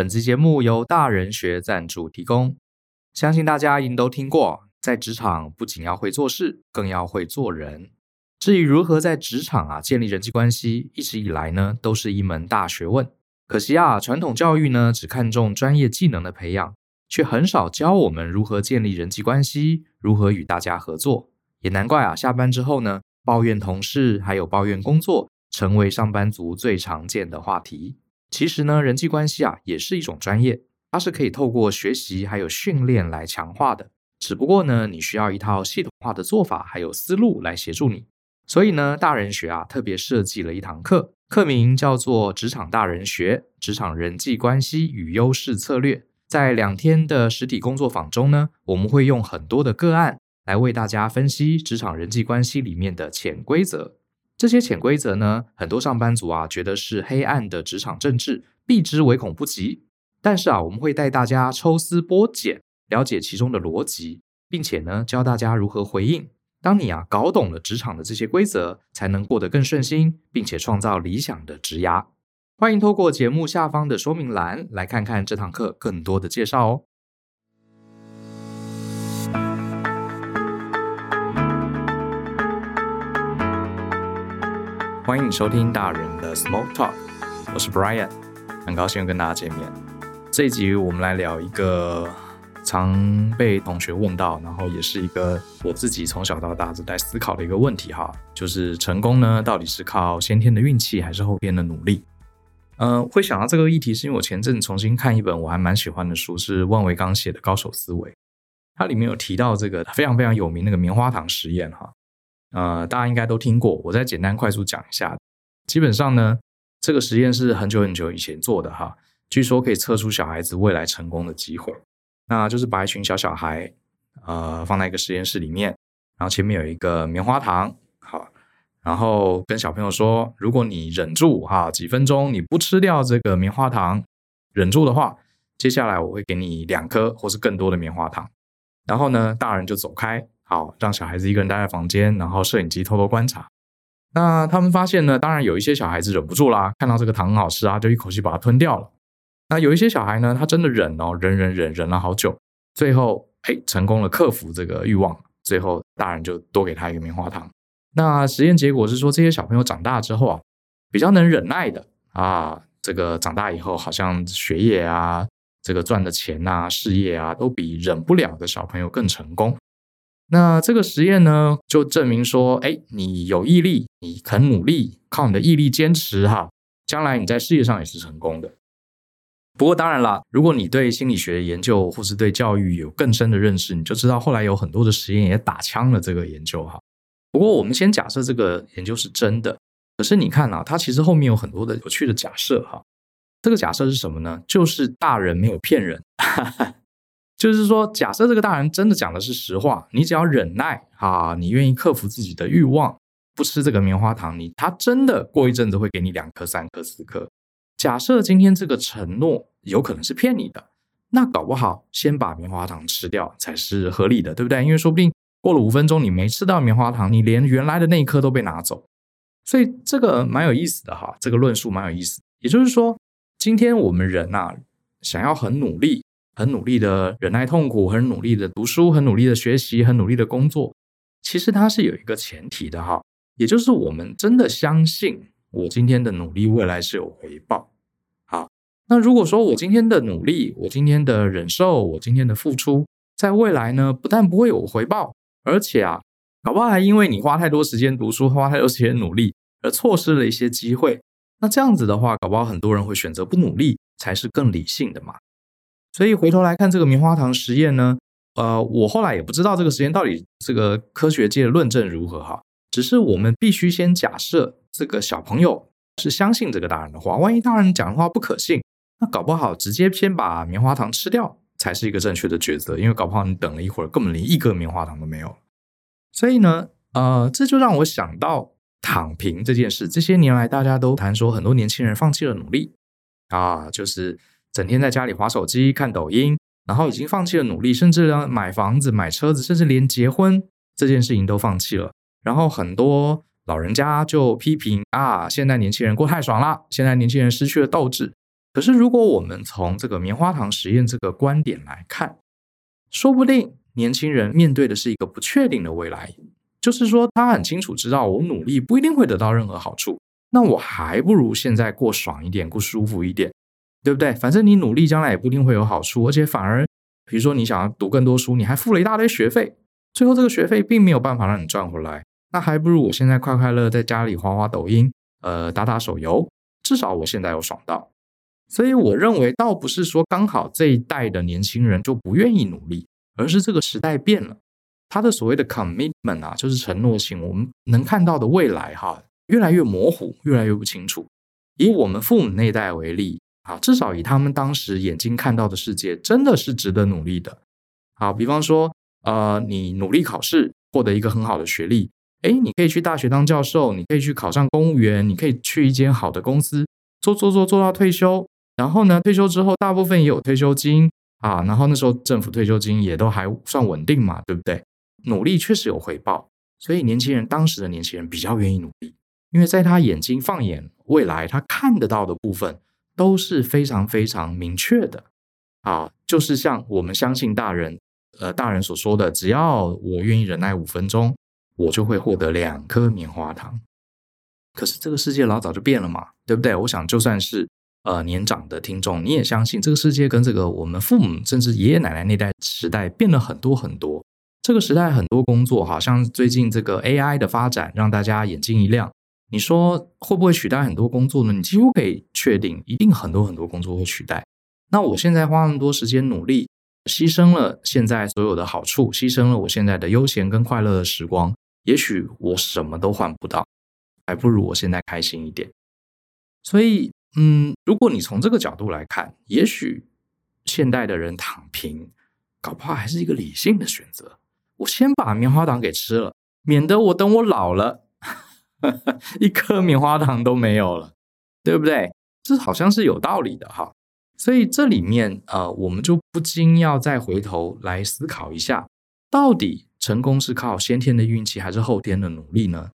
本期节目由大人学赞助提供。相信大家一定都听过，在职场不仅要会做事，更要会做人。至于如何在职场啊建立人际关系，一直以来呢都是一门大学问。可惜啊，传统教育呢只看重专业技能的培养，却很少教我们如何建立人际关系，如何与大家合作。也难怪啊，下班之后呢，抱怨同事还有抱怨工作，成为上班族最常见的话题。其实呢，人际关系啊也是一种专业，它是可以透过学习还有训练来强化的。只不过呢，你需要一套系统化的做法还有思路来协助你。所以呢，大人学啊特别设计了一堂课，课名叫做《职场大人学：职场人际关系与优势策略》。在两天的实体工作坊中呢，我们会用很多的个案来为大家分析职场人际关系里面的潜规则。这些潜规则呢，很多上班族啊觉得是黑暗的职场政治，避之唯恐不及。但是啊，我们会带大家抽丝剥茧，了解其中的逻辑，并且呢，教大家如何回应。当你啊搞懂了职场的这些规则，才能过得更顺心，并且创造理想的职涯。欢迎透过节目下方的说明栏来看看这堂课更多的介绍哦。欢迎收听大人的 Small Talk，我是 Brian，很高兴跟大家见面。这一集我们来聊一个常被同学问到，然后也是一个我自己从小到大都在思考的一个问题哈，就是成功呢，到底是靠先天的运气还是后天的努力？呃，会想到这个议题，是因为我前阵重新看一本我还蛮喜欢的书，是万维刚写的《高手思维》，它里面有提到这个非常非常有名那个棉花糖实验哈。呃，大家应该都听过，我再简单快速讲一下。基本上呢，这个实验是很久很久以前做的哈，据说可以测出小孩子未来成功的机会。那就是把一群小小孩，呃，放在一个实验室里面，然后前面有一个棉花糖，好，然后跟小朋友说，如果你忍住哈几分钟，你不吃掉这个棉花糖，忍住的话，接下来我会给你两颗或是更多的棉花糖。然后呢，大人就走开。好，让小孩子一个人待在房间，然后摄影机偷偷观察。那他们发现呢，当然有一些小孩子忍不住啦，看到这个糖很好吃啊，就一口气把它吞掉了。那有一些小孩呢，他真的忍哦，忍忍忍忍了好久，最后嘿成功了，克服这个欲望，最后大人就多给他一个棉花糖。那实验结果是说，这些小朋友长大之后啊，比较能忍耐的啊，这个长大以后好像学业啊，这个赚的钱啊，事业啊，都比忍不了的小朋友更成功。那这个实验呢，就证明说，哎，你有毅力，你肯努力，靠你的毅力坚持哈，将来你在事业上也是成功的。不过当然了，如果你对心理学研究或是对教育有更深的认识，你就知道后来有很多的实验也打枪了这个研究哈。不过我们先假设这个研究是真的，可是你看啊，它其实后面有很多的有趣的假设哈。这个假设是什么呢？就是大人没有骗人。就是说，假设这个大人真的讲的是实话，你只要忍耐啊，你愿意克服自己的欲望，不吃这个棉花糖，你他真的过一阵子会给你两颗、三颗、四颗。假设今天这个承诺有可能是骗你的，那搞不好先把棉花糖吃掉才是合理的，对不对？因为说不定过了五分钟你没吃到棉花糖，你连原来的那一颗都被拿走，所以这个蛮有意思的哈，这个论述蛮有意思。也就是说，今天我们人呐，想要很努力。很努力的忍耐痛苦，很努力的读书，很努力的学习，很努力的工作。其实它是有一个前提的哈，也就是我们真的相信我今天的努力未来是有回报。好，那如果说我今天的努力，我今天的忍受，我今天的付出，在未来呢，不但不会有回报，而且啊，搞不好还因为你花太多时间读书，花太多时间努力，而错失了一些机会。那这样子的话，搞不好很多人会选择不努力，才是更理性的嘛。所以回头来看这个棉花糖实验呢，呃，我后来也不知道这个实验到底这个科学界的论证如何哈，只是我们必须先假设这个小朋友是相信这个大人的话，万一大人讲的话不可信，那搞不好直接先把棉花糖吃掉才是一个正确的抉择，因为搞不好你等了一会儿根本连一个棉花糖都没有。所以呢，呃，这就让我想到躺平这件事，这些年来大家都谈说很多年轻人放弃了努力啊，就是。整天在家里划手机、看抖音，然后已经放弃了努力，甚至呢买房子、买车子，甚至连结婚这件事情都放弃了。然后很多老人家就批评啊，现在年轻人过太爽了，现在年轻人失去了斗志。可是如果我们从这个棉花糖实验这个观点来看，说不定年轻人面对的是一个不确定的未来，就是说他很清楚知道我努力不一定会得到任何好处，那我还不如现在过爽一点，过舒服一点，对不对？反正你努力将来也不一定会有好处，而且反而比如说你想要读更多书，你还付了一大堆学费，最后这个学费并没有办法让你赚回来，那还不如我现在快快乐乐在家里滑滑抖音，呃，打打手游，至少我现在有爽到。所以我认为，倒不是说刚好这一代的年轻人就不愿意努力，而是这个时代变了，他的所谓的 commitment 啊，就是承诺性，我们能看到的未来哈，越来越模糊，越来越不清楚。以我们父母那一代为例，啊，至少以他们当时眼睛看到的世界，真的是值得努力的。好，比方说，呃，你努力考试，获得一个很好的学历，诶，你可以去大学当教授，你可以去考上公务员，你可以去一间好的公司做做做做到退休。然后呢，退休之后，大部分也有退休金啊。然后那时候政府退休金也都还算稳定嘛，对不对？努力确实有回报，所以年轻人当时的年轻人比较愿意努力，因为在他眼睛放眼未来，他看得到的部分都是非常非常明确的啊。就是像我们相信大人，呃，大人所说的，只要我愿意忍耐五分钟，我就会获得两颗棉花糖。可是这个世界老早就变了嘛，对不对？我想就算是。呃，年长的听众，你也相信这个世界跟这个我们父母甚至爷爷奶奶那代时代变了很多很多。这个时代很多工作，好像最近这个 AI 的发展让大家眼睛一亮。你说会不会取代很多工作呢？你几乎可以确定，一定很多很多工作会取代。那我现在花那么多时间努力，牺牲了现在所有的好处，牺牲了我现在的悠闲跟快乐的时光，也许我什么都换不到，还不如我现在开心一点。所以。嗯，如果你从这个角度来看，也许现代的人躺平，搞不好还是一个理性的选择。我先把棉花糖给吃了，免得我等我老了，一颗棉花糖都没有了，对不对？这好像是有道理的哈。所以这里面呃，我们就不禁要再回头来思考一下，到底成功是靠先天的运气还是后天的努力呢？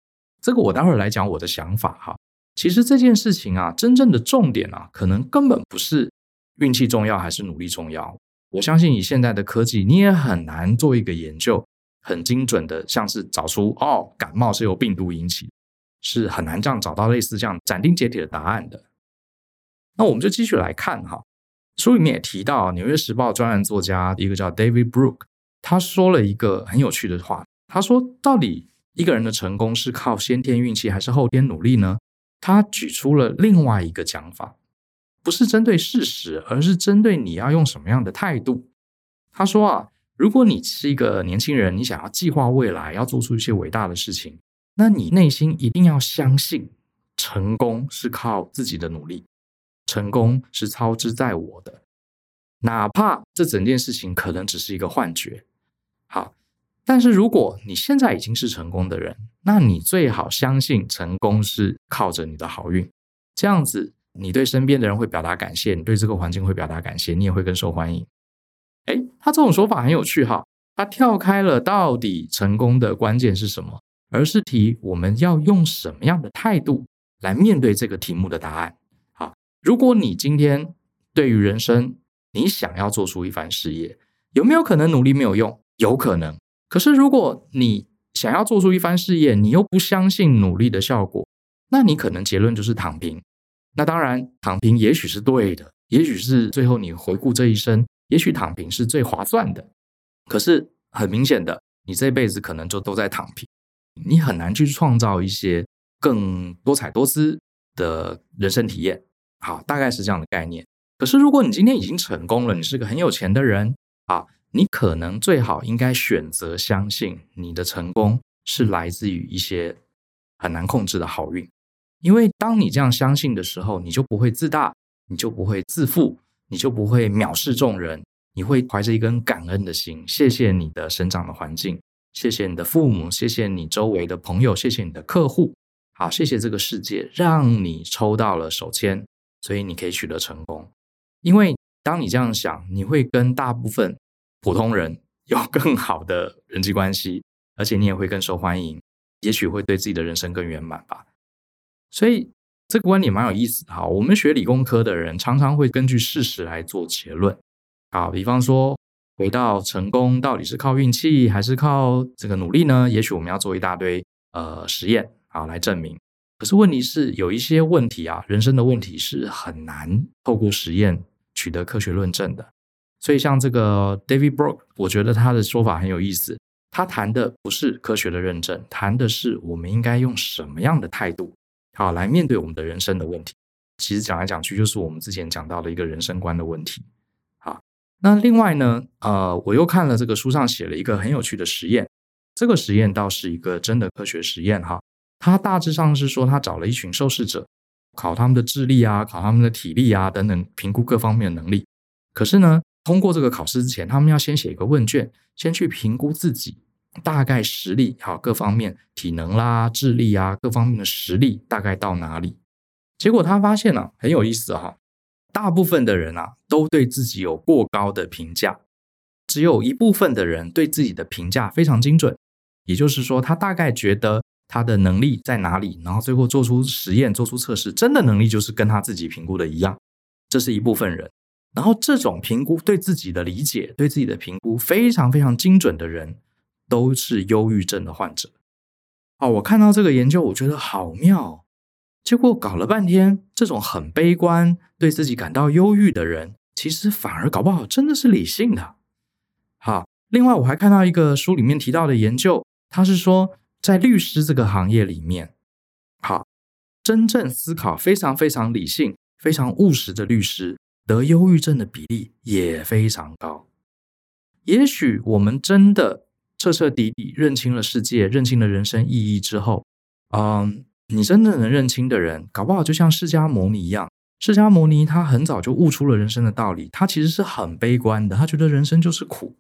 这个我待会儿来讲我的想法哈。其实这件事情啊，真正的重点啊，可能根本不是运气重要还是努力重要。我相信以现在的科技，你也很难做一个研究，很精准的，像是找出哦，感冒是由病毒引起，是很难这样找到类似这样斩钉截铁的答案的。那我们就继续来看哈，书里面也提到，《纽约时报》专栏作家一个叫 David Brook，他说了一个很有趣的话，他说：到底一个人的成功是靠先天运气还是后天努力呢？他举出了另外一个讲法，不是针对事实，而是针对你要用什么样的态度。他说啊，如果你是一个年轻人，你想要计划未来，要做出一些伟大的事情，那你内心一定要相信，成功是靠自己的努力，成功是操之在我的，哪怕这整件事情可能只是一个幻觉。好。但是如果你现在已经是成功的人，那你最好相信成功是靠着你的好运，这样子你对身边的人会表达感谢，你对这个环境会表达感谢，你也会更受欢迎。诶，他这种说法很有趣哈，他跳开了到底成功的关键是什么，而是提我们要用什么样的态度来面对这个题目的答案。好，如果你今天对于人生，你想要做出一番事业，有没有可能努力没有用？有可能。可是，如果你想要做出一番事业，你又不相信努力的效果，那你可能结论就是躺平。那当然，躺平也许是对的，也许是最后你回顾这一生，也许躺平是最划算的。可是很明显的，你这辈子可能就都在躺平，你很难去创造一些更多彩多姿的人生体验。好，大概是这样的概念。可是，如果你今天已经成功了，你是个很有钱的人，啊。你可能最好应该选择相信你的成功是来自于一些很难控制的好运，因为当你这样相信的时候，你就不会自大，你就不会自负，你就不会藐视众人，你会怀着一根感恩的心，谢谢你的生长的环境，谢谢你的父母，谢谢你周围的朋友，谢谢你的客户，好，谢谢这个世界让你抽到了手签，所以你可以取得成功。因为当你这样想，你会跟大部分。普通人 有更好的人际关系，而且你也会更受欢迎，也许会对自己的人生更圆满吧。所以这个观点蛮有意思。哈，我们学理工科的人常常会根据事实来做结论。好，比方说，回到成功到底是靠运气还是靠这个努力呢？也许我们要做一大堆呃实验，啊来证明。可是问题是，有一些问题啊，人生的问题是很难透过实验取得科学论证的。所以，像这个 David Brook，我觉得他的说法很有意思。他谈的不是科学的认证，谈的是我们应该用什么样的态度，好来面对我们的人生的问题。其实讲来讲去，就是我们之前讲到的一个人生观的问题。那另外呢，呃，我又看了这个书上写了一个很有趣的实验。这个实验倒是一个真的科学实验哈。他大致上是说，他找了一群受试者，考他们的智力啊，考他们的体力啊等等，评估各方面的能力。可是呢，通过这个考试之前，他们要先写一个问卷，先去评估自己大概实力，好，各方面体能啦、智力啊，各方面的实力大概到哪里？结果他发现呢、啊，很有意思哈，大部分的人啊都对自己有过高的评价，只有一部分的人对自己的评价非常精准，也就是说，他大概觉得他的能力在哪里，然后最后做出实验、做出测试，真的能力就是跟他自己评估的一样，这是一部分人。然后，这种评估对自己的理解、对自己的评估非常非常精准的人，都是忧郁症的患者。哦，我看到这个研究，我觉得好妙。结果搞了半天，这种很悲观、对自己感到忧郁的人，其实反而搞不好真的是理性的。好，另外我还看到一个书里面提到的研究，他是说，在律师这个行业里面，好，真正思考非常非常理性、非常务实的律师。得忧郁症的比例也非常高。也许我们真的彻彻底底认清了世界，认清了人生意义之后，嗯，你真的能认清的人，搞不好就像释迦牟尼一样。释迦牟尼他很早就悟出了人生的道理，他其实是很悲观的，他觉得人生就是苦，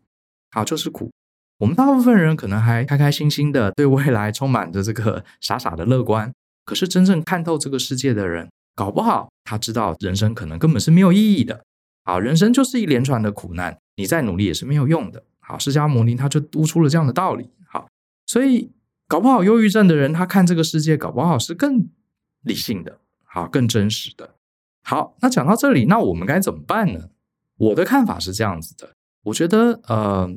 好，就是苦。我们大部分人可能还开开心心的，对未来充满着这个傻傻的乐观。可是真正看透这个世界的人，搞不好他知道人生可能根本是没有意义的，好，人生就是一连串的苦难，你再努力也是没有用的。好，释迦牟尼他就悟出了这样的道理。好，所以搞不好忧郁症的人他看这个世界，搞不好是更理性的，好，更真实的。好，那讲到这里，那我们该怎么办呢？我的看法是这样子的，我觉得呃，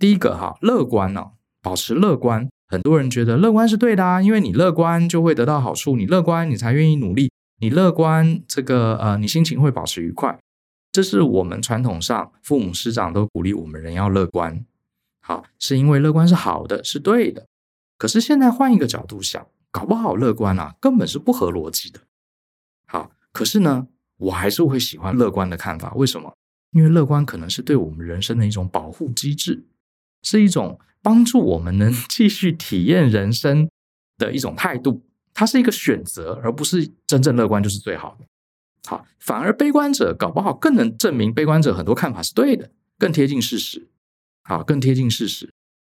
第一个哈，乐观呢、保持乐观。很多人觉得乐观是对的啊，因为你乐观就会得到好处，你乐观你才愿意努力。你乐观，这个呃，你心情会保持愉快，这是我们传统上父母师长都鼓励我们人要乐观，好，是因为乐观是好的，是对的。可是现在换一个角度想，搞不好乐观啊，根本是不合逻辑的。好，可是呢，我还是会喜欢乐观的看法。为什么？因为乐观可能是对我们人生的一种保护机制，是一种帮助我们能 继续体验人生的一种态度。它是一个选择，而不是真正乐观就是最好的。好，反而悲观者搞不好更能证明悲观者很多看法是对的，更贴近事实。好，更贴近事实。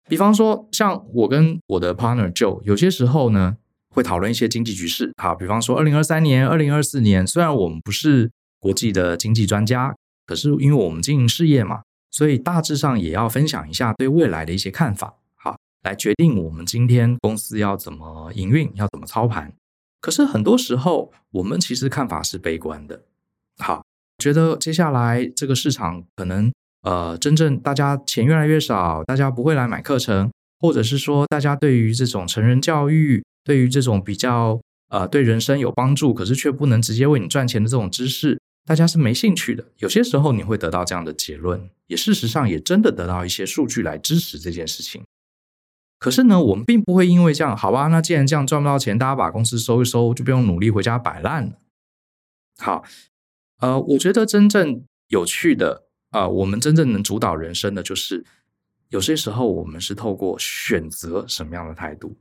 比方说，像我跟我的 partner Joe，有些时候呢会讨论一些经济局势。好，比方说二零二三年、二零二四年，虽然我们不是国际的经济专家，可是因为我们经营事业嘛，所以大致上也要分享一下对未来的一些看法。好来决定我们今天公司要怎么营运，要怎么操盘。可是很多时候，我们其实看法是悲观的。好，觉得接下来这个市场可能呃，真正大家钱越来越少，大家不会来买课程，或者是说大家对于这种成人教育，对于这种比较呃对人生有帮助，可是却不能直接为你赚钱的这种知识，大家是没兴趣的。有些时候你会得到这样的结论，也事实上也真的得到一些数据来支持这件事情。可是呢，我们并不会因为这样，好吧？那既然这样赚不到钱，大家把公司收一收，就不用努力回家摆烂了。好，呃，我觉得真正有趣的啊、我们真正能主导人生的，就是有些时候我们是透过选择什么样的态度，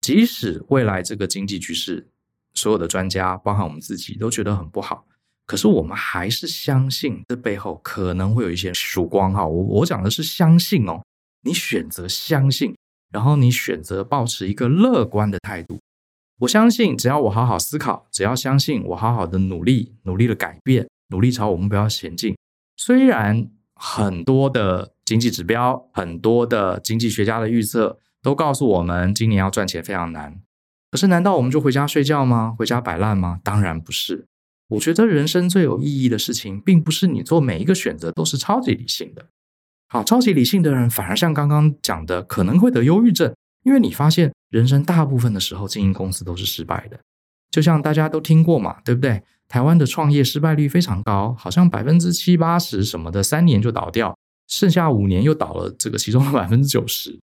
即使未来这个经济局势，所有的专家，包含我们自己，都觉得很不好，可是我们还是相信这背后可能会有一些曙光。哈，我我讲的是相信哦，你选择相信。然后你选择保持一个乐观的态度，我相信只要我好好思考，只要相信我好好的努力，努力的改变，努力朝我目标前进。虽然很多的经济指标，很多的经济学家的预测都告诉我们今年要赚钱非常难，可是难道我们就回家睡觉吗？回家摆烂吗？当然不是。我觉得人生最有意义的事情，并不是你做每一个选择都是超级理性的。好，超级理性的人反而像刚刚讲的，可能会得忧郁症，因为你发现人生大部分的时候经营公司都是失败的。就像大家都听过嘛，对不对？台湾的创业失败率非常高，好像百分之七八十什么的，三年就倒掉，剩下五年又倒了，这个其中的百分之九十，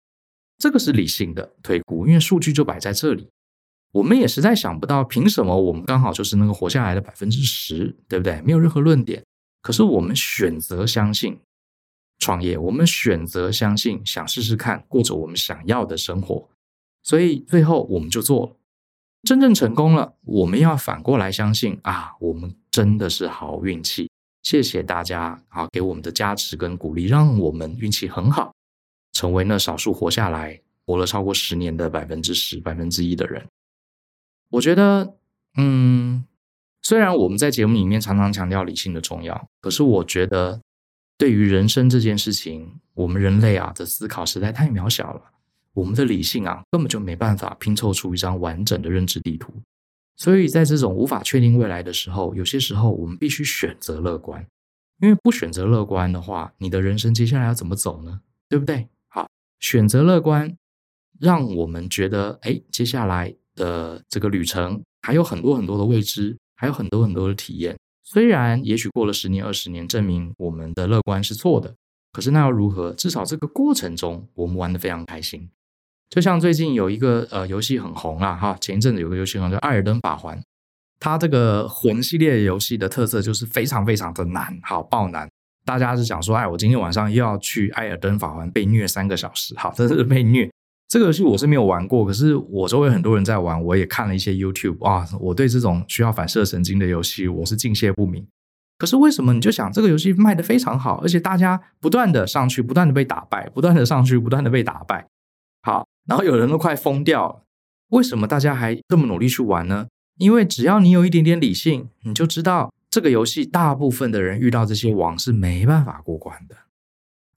这个是理性的推估，因为数据就摆在这里。我们也实在想不到，凭什么我们刚好就是那个活下来的百分之十，对不对？没有任何论点，可是我们选择相信创业，我们选择相信，想试试看过着我们想要的生活，所以最后我们就做了。真正成功了，我们要反过来相信啊，我们真的是好运气。谢谢大家啊，给我们的加持跟鼓励，让我们运气很好，成为那少数活下来、活了超过十年的百分之十、百分之一的人。我觉得，嗯，虽然我们在节目里面常常强调理性的重要，可是我觉得，对于人生这件事情，我们人类啊的思考实在太渺小了。我们的理性啊，根本就没办法拼凑出一张完整的认知地图。所以在这种无法确定未来的时候，有些时候我们必须选择乐观，因为不选择乐观的话，你的人生接下来要怎么走呢？对不对？好，选择乐观，让我们觉得，哎，接下来的这个旅程还有很多很多的未知，还有很多很多的体验。虽然也许过了十年、二十年，证明我们的乐观是错的，可是那又如何？至少这个过程中，我们玩得非常开心。就像最近有一个呃游戏很红啊，哈，前一阵子有个游戏很红叫《艾尔登法环》，它这个魂系列游戏的特色就是非常非常的难，好爆难。大家是想说，哎，我今天晚上又要去艾尔登法环被虐三个小时，好，这是被虐。这个游戏我是没有玩过，可是我周围很多人在玩，我也看了一些 YouTube，哇，我对这种需要反射神经的游戏我是敬谢不敏。可是为什么你就想这个游戏卖的非常好，而且大家不断的上去，不断的被打败，不断的上去，不断的被打败，好。然后有人都快疯掉了，为什么大家还这么努力去玩呢？因为只要你有一点点理性，你就知道这个游戏大部分的人遇到这些王是没办法过关的。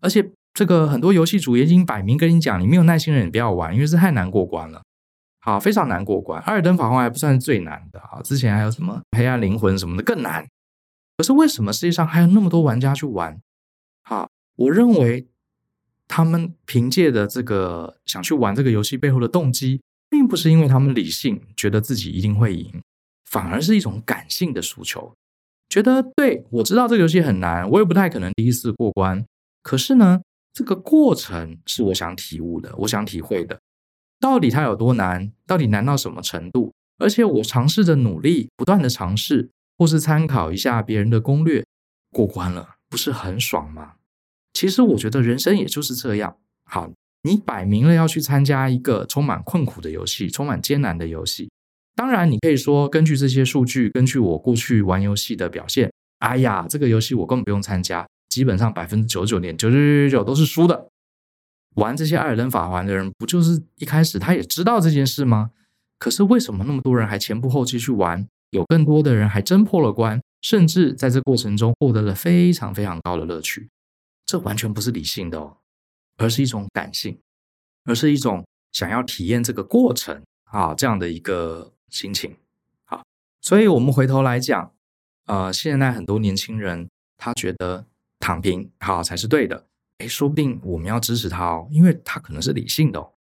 而且这个很多游戏主也已经摆明跟你讲，你没有耐心的人不要玩，因为是太难过关了。好，非常难过关。艾尔登法环还不算是最难的啊，之前还有什么黑暗灵魂什么的更难。可是为什么世界上还有那么多玩家去玩？好，我认为。他们凭借的这个想去玩这个游戏背后的动机，并不是因为他们理性觉得自己一定会赢，反而是一种感性的诉求，觉得对，我知道这个游戏很难，我也不太可能第一次过关。可是呢，这个过程是我想体悟的，我想体会的，到底它有多难，到底难到什么程度？而且我尝试着努力，不断的尝试，或是参考一下别人的攻略，过关了，不是很爽吗？其实我觉得人生也就是这样。好，你摆明了要去参加一个充满困苦的游戏，充满艰难的游戏。当然，你可以说根据这些数据，根据我过去玩游戏的表现，哎呀，这个游戏我根本不用参加，基本上百分之九十九点九九九九都是输的。玩这些艾尔登法环的人，不就是一开始他也知道这件事吗？可是为什么那么多人还前仆后继去玩？有更多的人还真破了关，甚至在这过程中获得了非常非常高的乐趣。这完全不是理性的哦，而是一种感性，而是一种想要体验这个过程啊，这样的一个心情。好，所以我们回头来讲，呃，现在很多年轻人他觉得躺平好才是对的，诶，说不定我们要支持他哦，因为他可能是理性的哦，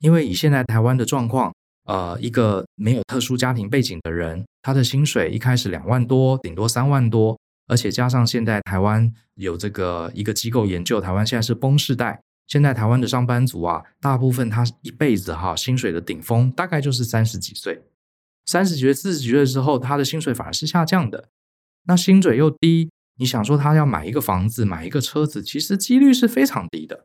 因为以现在台湾的状况，呃，一个没有特殊家庭背景的人，他的薪水一开始两万多，顶多三万多。而且加上现在台湾有这个一个机构研究，台湾现在是崩世代。现在台湾的上班族啊，大部分他一辈子哈薪水的顶峰大概就是三十几岁，三十几岁、四十几岁之后，他的薪水反而是下降的。那薪水又低，你想说他要买一个房子、买一个车子，其实几率是非常低的。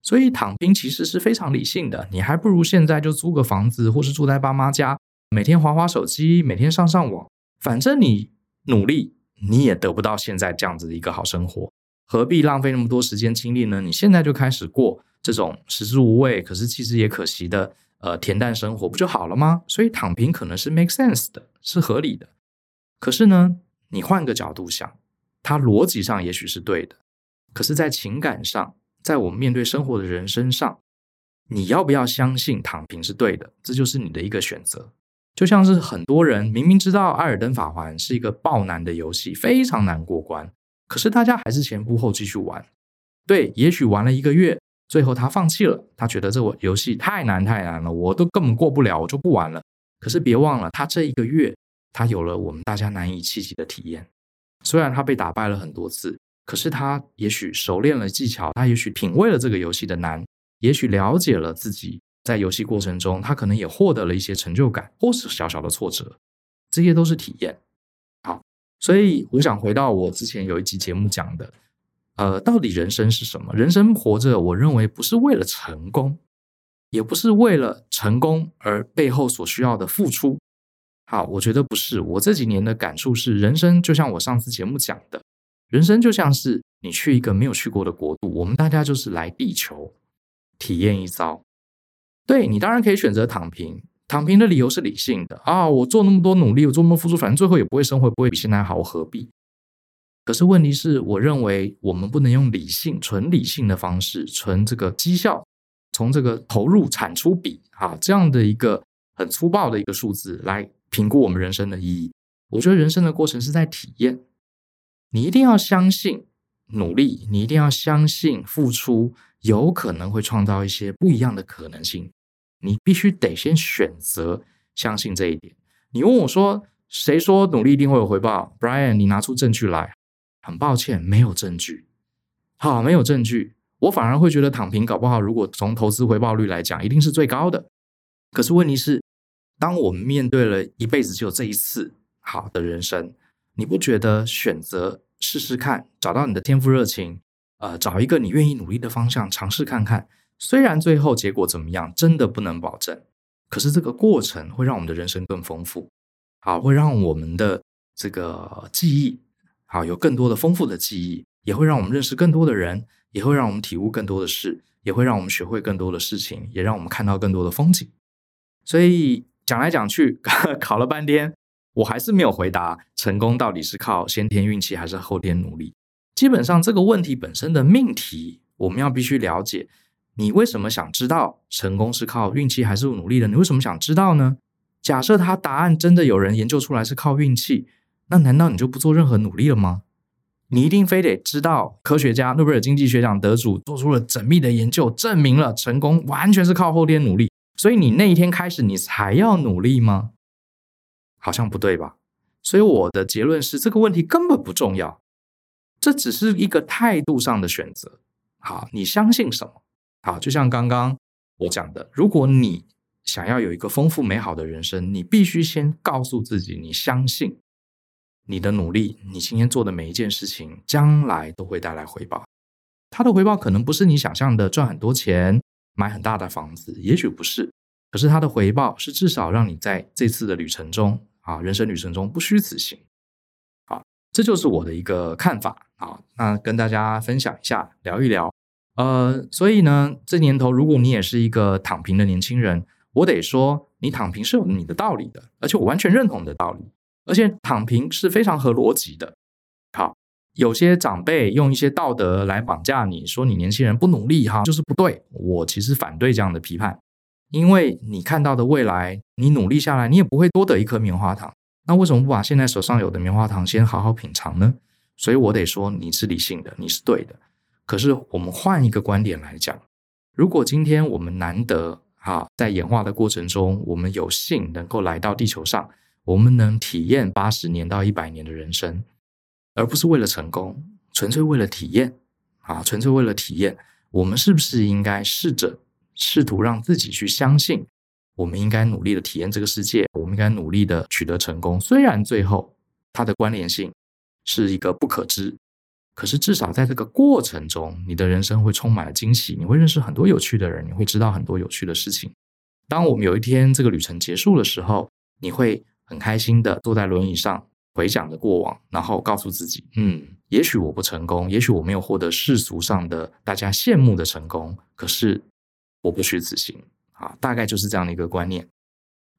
所以躺平其实是非常理性的，你还不如现在就租个房子，或是住在爸妈家，每天划划手机，每天上上网，反正你努力。你也得不到现在这样子的一个好生活，何必浪费那么多时间精力呢？你现在就开始过这种食之无味，可是其实也可惜的，呃，恬淡生活不就好了吗？所以躺平可能是 make sense 的，是合理的。可是呢，你换个角度想，它逻辑上也许是对的，可是，在情感上，在我们面对生活的人身上，你要不要相信躺平是对的？这就是你的一个选择。就像是很多人明明知道《艾尔登法环》是一个爆难的游戏，非常难过关，可是大家还是前仆后继续玩。对，也许玩了一个月，最后他放弃了，他觉得这个游戏太难太难了，我都根本过不了，我就不玩了。可是别忘了，他这一个月，他有了我们大家难以企及的体验。虽然他被打败了很多次，可是他也许熟练了技巧，他也许品味了这个游戏的难。也许了解了自己在游戏过程中，他可能也获得了一些成就感，或是小小的挫折，这些都是体验。好，所以我想回到我之前有一集节目讲的，呃，到底人生是什么？人生活着，我认为不是为了成功，也不是为了成功而背后所需要的付出。好，我觉得不是。我这几年的感触是，人生就像我上次节目讲的，人生就像是你去一个没有去过的国度，我们大家就是来地球。体验一遭，对，你当然可以选择躺平。躺平的理由是理性的啊，我做那么多努力，我做那么付出，反正最后也不会生活，不会比现在好，我何必？可是问题是，我认为我们不能用理性、纯理性的方式，纯这个绩效，从这个投入产出比啊这样的一个很粗暴的一个数字来评估我们人生的意义。我觉得人生的过程是在体验，你一定要相信努力，你一定要相信付出。有可能会创造一些不一样的可能性，你必须得先选择相信这一点。你问我说，谁说努力一定会有回报？Brian，你拿出证据来。很抱歉，没有证据。好，没有证据，我反而会觉得躺平搞不好，如果从投资回报率来讲，一定是最高的。可是问题是，当我们面对了一辈子只有这一次好的人生，你不觉得选择试试看，找到你的天赋热情？呃，找一个你愿意努力的方向，尝试看看。虽然最后结果怎么样，真的不能保证，可是这个过程会让我们的人生更丰富，好，会让我们的这个记忆，好，有更多的丰富的记忆，也会让我们认识更多的人，也会让我们体悟更多的事，也会让我们学会更多的事情，也让我们看到更多的风景。所以讲来讲去，考了半天，我还是没有回答成功到底是靠先天运气还是后天努力。基本上这个问题本身的命题，我们要必须了解。你为什么想知道成功是靠运气还是努力的？你为什么想知道呢？假设他答案真的有人研究出来是靠运气，那难道你就不做任何努力了吗？你一定非得知道科学家诺贝尔经济学奖得主做出了缜密的研究，证明了成功完全是靠后天努力，所以你那一天开始你才要努力吗？好像不对吧？所以我的结论是这个问题根本不重要。这只是一个态度上的选择。好，你相信什么？好，就像刚刚我讲的，如果你想要有一个丰富美好的人生，你必须先告诉自己，你相信你的努力，你今天做的每一件事情，将来都会带来回报。它的回报可能不是你想象的赚很多钱、买很大的房子，也许不是。可是它的回报是至少让你在这次的旅程中，啊，人生旅程中不虚此行。好这就是我的一个看法啊，那跟大家分享一下，聊一聊。呃，所以呢，这年头，如果你也是一个躺平的年轻人，我得说，你躺平是有你的道理的，而且我完全认同你的道理，而且躺平是非常合逻辑的。好，有些长辈用一些道德来绑架你，说你年轻人不努力哈，就是不对。我其实反对这样的批判，因为你看到的未来，你努力下来，你也不会多得一颗棉花糖。那为什么不把现在手上有的棉花糖先好好品尝呢？所以我得说你是理性的，你是对的。可是我们换一个观点来讲，如果今天我们难得哈在演化的过程中，我们有幸能够来到地球上，我们能体验八十年到一百年的人生，而不是为了成功，纯粹为了体验啊，纯粹为了体验，我们是不是应该试着试图让自己去相信？我们应该努力的体验这个世界，我们应该努力的取得成功。虽然最后它的关联性是一个不可知，可是至少在这个过程中，你的人生会充满了惊喜，你会认识很多有趣的人，你会知道很多有趣的事情。当我们有一天这个旅程结束的时候，你会很开心的坐在轮椅上回想着过往，然后告诉自己：嗯，也许我不成功，也许我没有获得世俗上的大家羡慕的成功，可是我不虚此行。啊，大概就是这样的一个观念。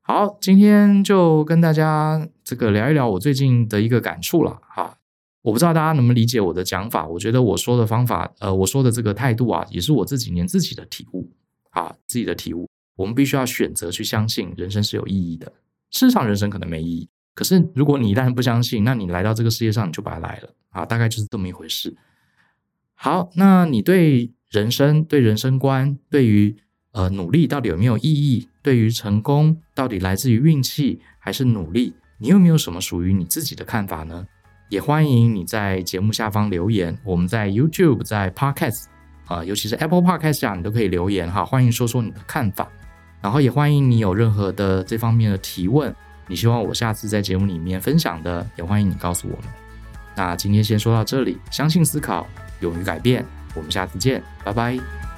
好，今天就跟大家这个聊一聊我最近的一个感触了。哈，我不知道大家能不能理解我的讲法。我觉得我说的方法，呃，我说的这个态度啊，也是我这几年自己的体悟。啊自己的体悟，我们必须要选择去相信人生是有意义的。事实上，人生可能没意义，可是如果你一旦不相信，那你来到这个世界上你就白来了啊，大概就是这么一回事。好，那你对人生、对人生观、对于呃努力到底有没有意义？对于成功到底来自于运气还是努力？你有没有什么属于你自己的看法呢？也欢迎你在节目下方留言。我们在 YouTube、在 Podcast 啊、尤其是 Apple Podcast 下，你都可以留言哈。欢迎说说你的看法，然后也欢迎你有任何的这方面的提问，你希望我下次在节目里面分享的，也欢迎你告诉我们。那今天先说到这里，相信思考，勇于改变，我们下次见，拜拜。